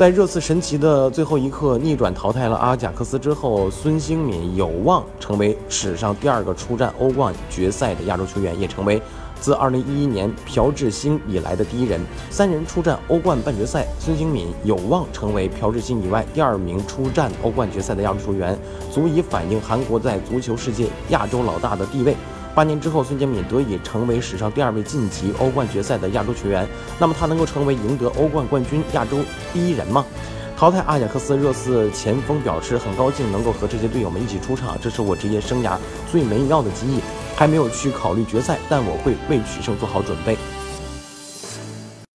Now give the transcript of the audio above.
在热刺神奇的最后一刻逆转淘汰了阿贾克斯之后，孙兴敏有望成为史上第二个出战欧冠决赛的亚洲球员，也成为自2011年朴智星以来的第一人。三人出战欧冠半决赛，孙兴敏有望成为朴智星以外第二名出战欧冠决赛的亚洲球员，足以反映韩国在足球世界亚洲老大的地位。八年之后，孙兴敏得以成为史上第二位晋级欧冠决赛的亚洲球员。那么他能够成为赢得欧冠冠军亚洲第一人吗？淘汰阿贾克斯，热刺前锋表示很高兴能够和这些队友们一起出场，这是我职业生涯最美妙的记忆。还没有去考虑决赛，但我会为取胜做好准备。